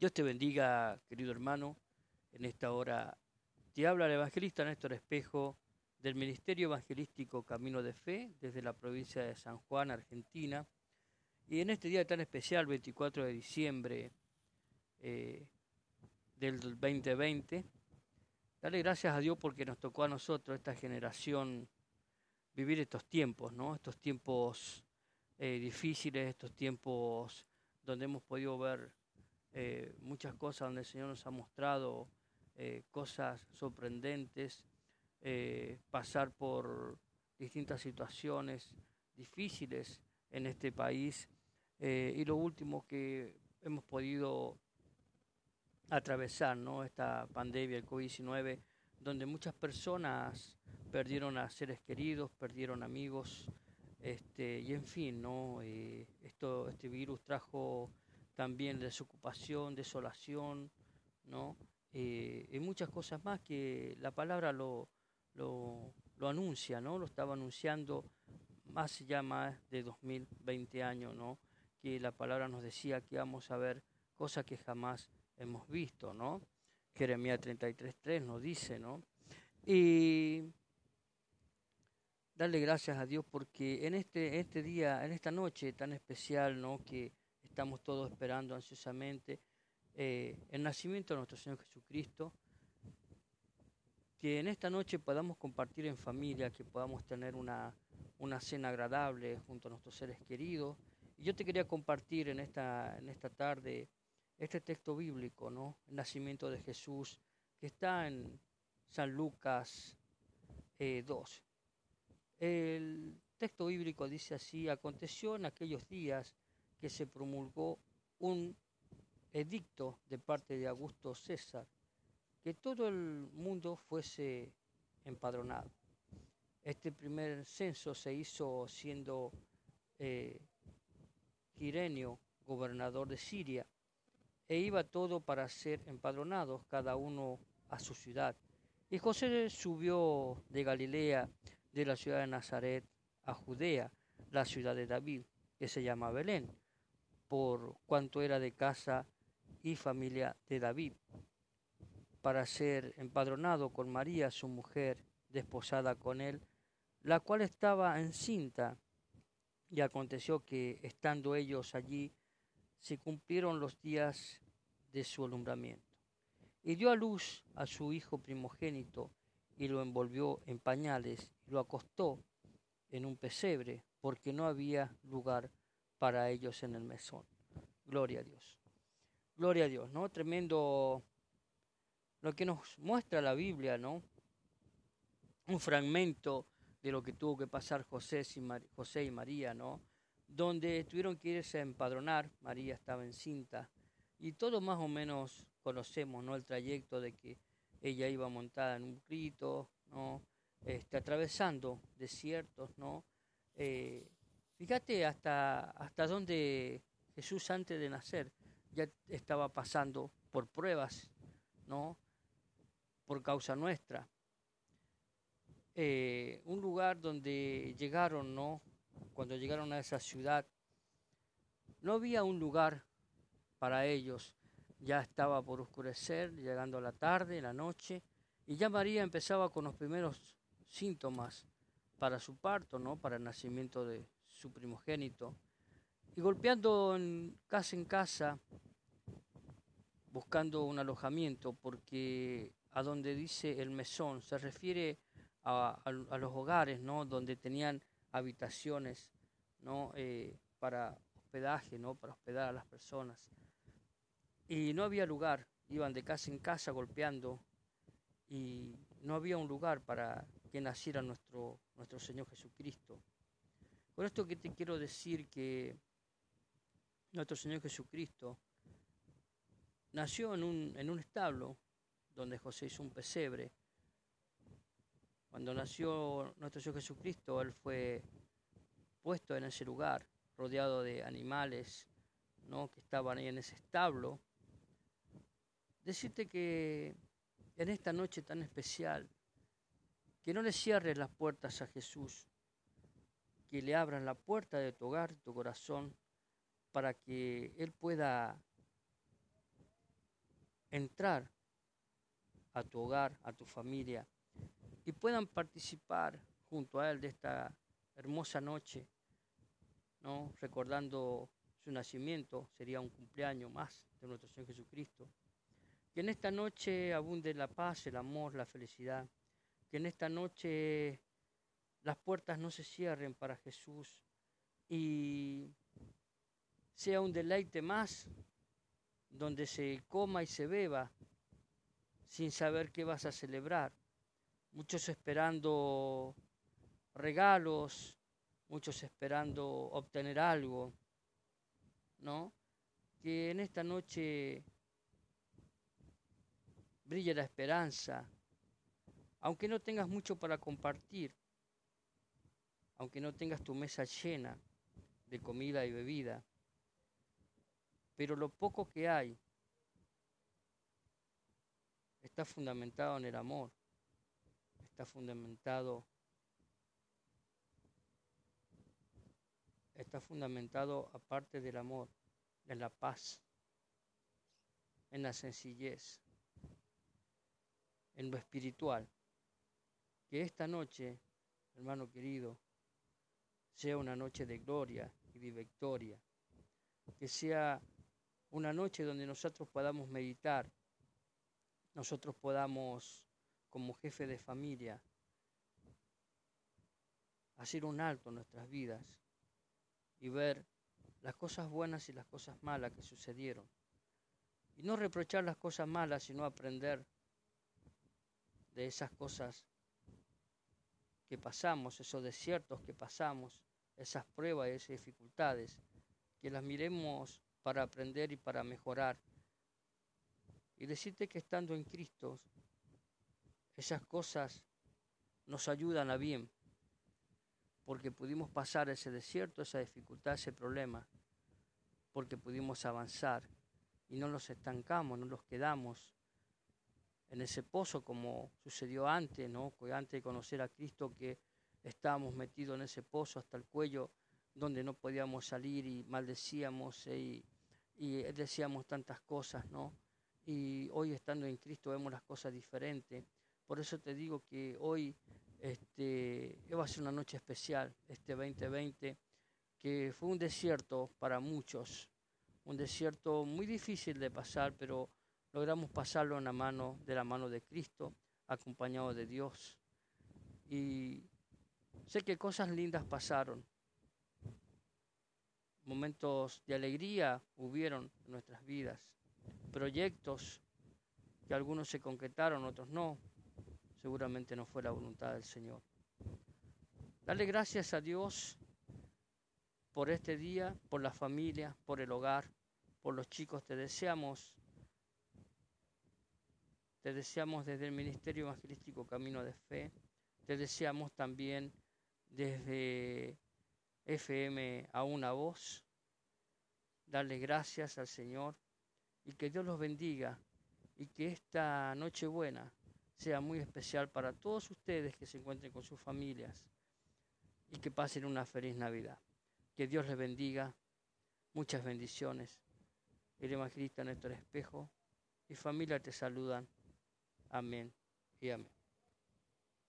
Dios te bendiga, querido hermano. En esta hora te habla el evangelista Néstor Espejo del Ministerio Evangelístico Camino de Fe desde la provincia de San Juan, Argentina. Y en este día tan especial, 24 de diciembre eh, del 2020, darle gracias a Dios porque nos tocó a nosotros, esta generación, vivir estos tiempos, ¿no? Estos tiempos eh, difíciles, estos tiempos donde hemos podido ver eh, muchas cosas donde el Señor nos ha mostrado eh, cosas sorprendentes, eh, pasar por distintas situaciones difíciles en este país y lo último que hemos podido atravesar, ¿no? esta pandemia, el COVID-19, donde muchas personas perdieron a seres queridos, perdieron amigos, este, y en fin, ¿no? esto, este virus trajo también desocupación, desolación, ¿no? Eh, y muchas cosas más que la palabra lo, lo, anuncia, ¿no? Lo estaba anunciando hace ya más de 2020 años, ¿no? Que la palabra nos decía que íbamos a ver cosas que jamás hemos visto, ¿no? Jeremías 33.3 nos dice, ¿no? Y darle gracias a Dios porque en este, este día, en esta noche tan especial, ¿no? Que estamos todos esperando ansiosamente eh, el nacimiento de nuestro Señor Jesucristo, que en esta noche podamos compartir en familia, que podamos tener una, una cena agradable junto a nuestros seres queridos. Y yo te quería compartir en esta, en esta tarde este texto bíblico, ¿no? El nacimiento de Jesús, que está en San Lucas 2. Eh, el texto bíblico dice así, aconteció en aquellos días que se promulgó un edicto de parte de Augusto César, que todo el mundo fuese empadronado. Este primer censo se hizo siendo eh, gobernador de Siria, e iba todo para ser empadronados, cada uno a su ciudad. Y José subió de Galilea, de la ciudad de Nazaret, a Judea, la ciudad de David, que se llama Belén por cuanto era de casa y familia de David, para ser empadronado con María, su mujer, desposada con él, la cual estaba encinta. Y aconteció que, estando ellos allí, se cumplieron los días de su alumbramiento. Y dio a luz a su hijo primogénito, y lo envolvió en pañales, y lo acostó en un pesebre, porque no había lugar para ellos en el mesón. Gloria a Dios. Gloria a Dios, ¿no? Tremendo lo que nos muestra la Biblia, ¿no? Un fragmento de lo que tuvo que pasar José y, María, ¿no? Donde tuvieron que irse a empadronar, María estaba encinta, y todos más o menos conocemos, ¿no? El trayecto de que ella iba montada en un grito, ¿no? Este, atravesando desiertos, ¿no? Eh, Fíjate hasta, hasta dónde Jesús antes de nacer ya estaba pasando por pruebas, ¿no? Por causa nuestra. Eh, un lugar donde llegaron, ¿no? Cuando llegaron a esa ciudad, no había un lugar para ellos. Ya estaba por oscurecer, llegando la tarde, la noche, y ya María empezaba con los primeros síntomas para su parto, ¿no? Para el nacimiento de, su primogénito, y golpeando casa en casa, buscando un alojamiento, porque a donde dice el mesón se refiere a, los hogares, ¿no? Donde tenían habitaciones, ¿no? Eh, para hospedaje, ¿no? Para hospedar a las personas. Y no había lugar, iban de casa en casa golpeando y no había un lugar para que naciera nuestro, nuestro Señor Jesucristo. Por esto que te quiero decir que nuestro Señor Jesucristo nació en un, establo donde José hizo un pesebre. Cuando nació nuestro Señor Jesucristo, Él fue puesto en ese lugar, rodeado de animales ¿no? que estaban ahí en ese establo. Decirte que en esta noche tan especial, que no le cierres las puertas a Jesús, que le abran la puerta de tu hogar, tu corazón, para que Él pueda entrar a tu hogar, a tu familia, y puedan participar junto a Él de esta hermosa noche, ¿no? recordando su nacimiento, sería un cumpleaños más de nuestro Señor Jesucristo. Que en esta noche abunde la paz, el amor, la felicidad. Que en esta noche las puertas no se cierren para Jesús y sea un deleite más donde se coma y se beba sin saber qué vas a celebrar. Muchos esperando regalos, muchos esperando obtener algo, ¿no? Que en esta noche brille la esperanza, aunque no tengas mucho para compartir, aunque no tengas tu mesa llena de comida y bebida, pero lo poco que hay está fundamentado en el amor, está fundamentado está fundamentado aparte del amor, en la paz, en la sencillez, en lo espiritual. Que esta noche, hermano querido, sea una noche de gloria y de victoria. Que sea una noche donde nosotros podamos meditar, nosotros podamos, como jefe de familia, hacer un alto en nuestras vidas y ver las cosas buenas y las cosas malas que sucedieron. Y no reprochar las cosas malas, sino aprender de esas cosas que pasamos, esos desiertos que pasamos, esas pruebas esas dificultades, que las miremos para aprender y para mejorar. Y decirte que estando en Cristo, esas cosas nos ayudan a bien, porque pudimos pasar ese desierto, esa dificultad, ese problema, porque pudimos avanzar y no nos estancamos, no nos quedamos en ese pozo como sucedió antes, ¿no? Antes de conocer a Cristo que estábamos metidos en ese pozo hasta el cuello donde no podíamos salir y maldecíamos y, y decíamos tantas cosas, ¿no? Y hoy estando en Cristo vemos las cosas diferentes. Por eso te digo que hoy este, va a ser una noche especial, este 2020, que fue un desierto para muchos, un desierto muy difícil de pasar, pero logramos pasarlo en la mano, de la mano de Cristo, acompañado de Dios. Y sé que cosas lindas pasaron, momentos de alegría hubieron en nuestras vidas, proyectos que algunos se concretaron, otros no, seguramente no fue la voluntad del Señor. Dale gracias a Dios por este día, por la familia, por el hogar, por los chicos. Te deseamos, te deseamos desde el Ministerio Evangelístico Camino de Fe, te deseamos también desde FM a una voz. Darle gracias al Señor y que Dios los bendiga y que esta noche buena sea muy especial para todos ustedes que se encuentren con sus familias y que pasen una feliz Navidad. Que Dios les bendiga, muchas bendiciones. El evangelista Néstor Espejo y familia te saludan. Amen. Amen.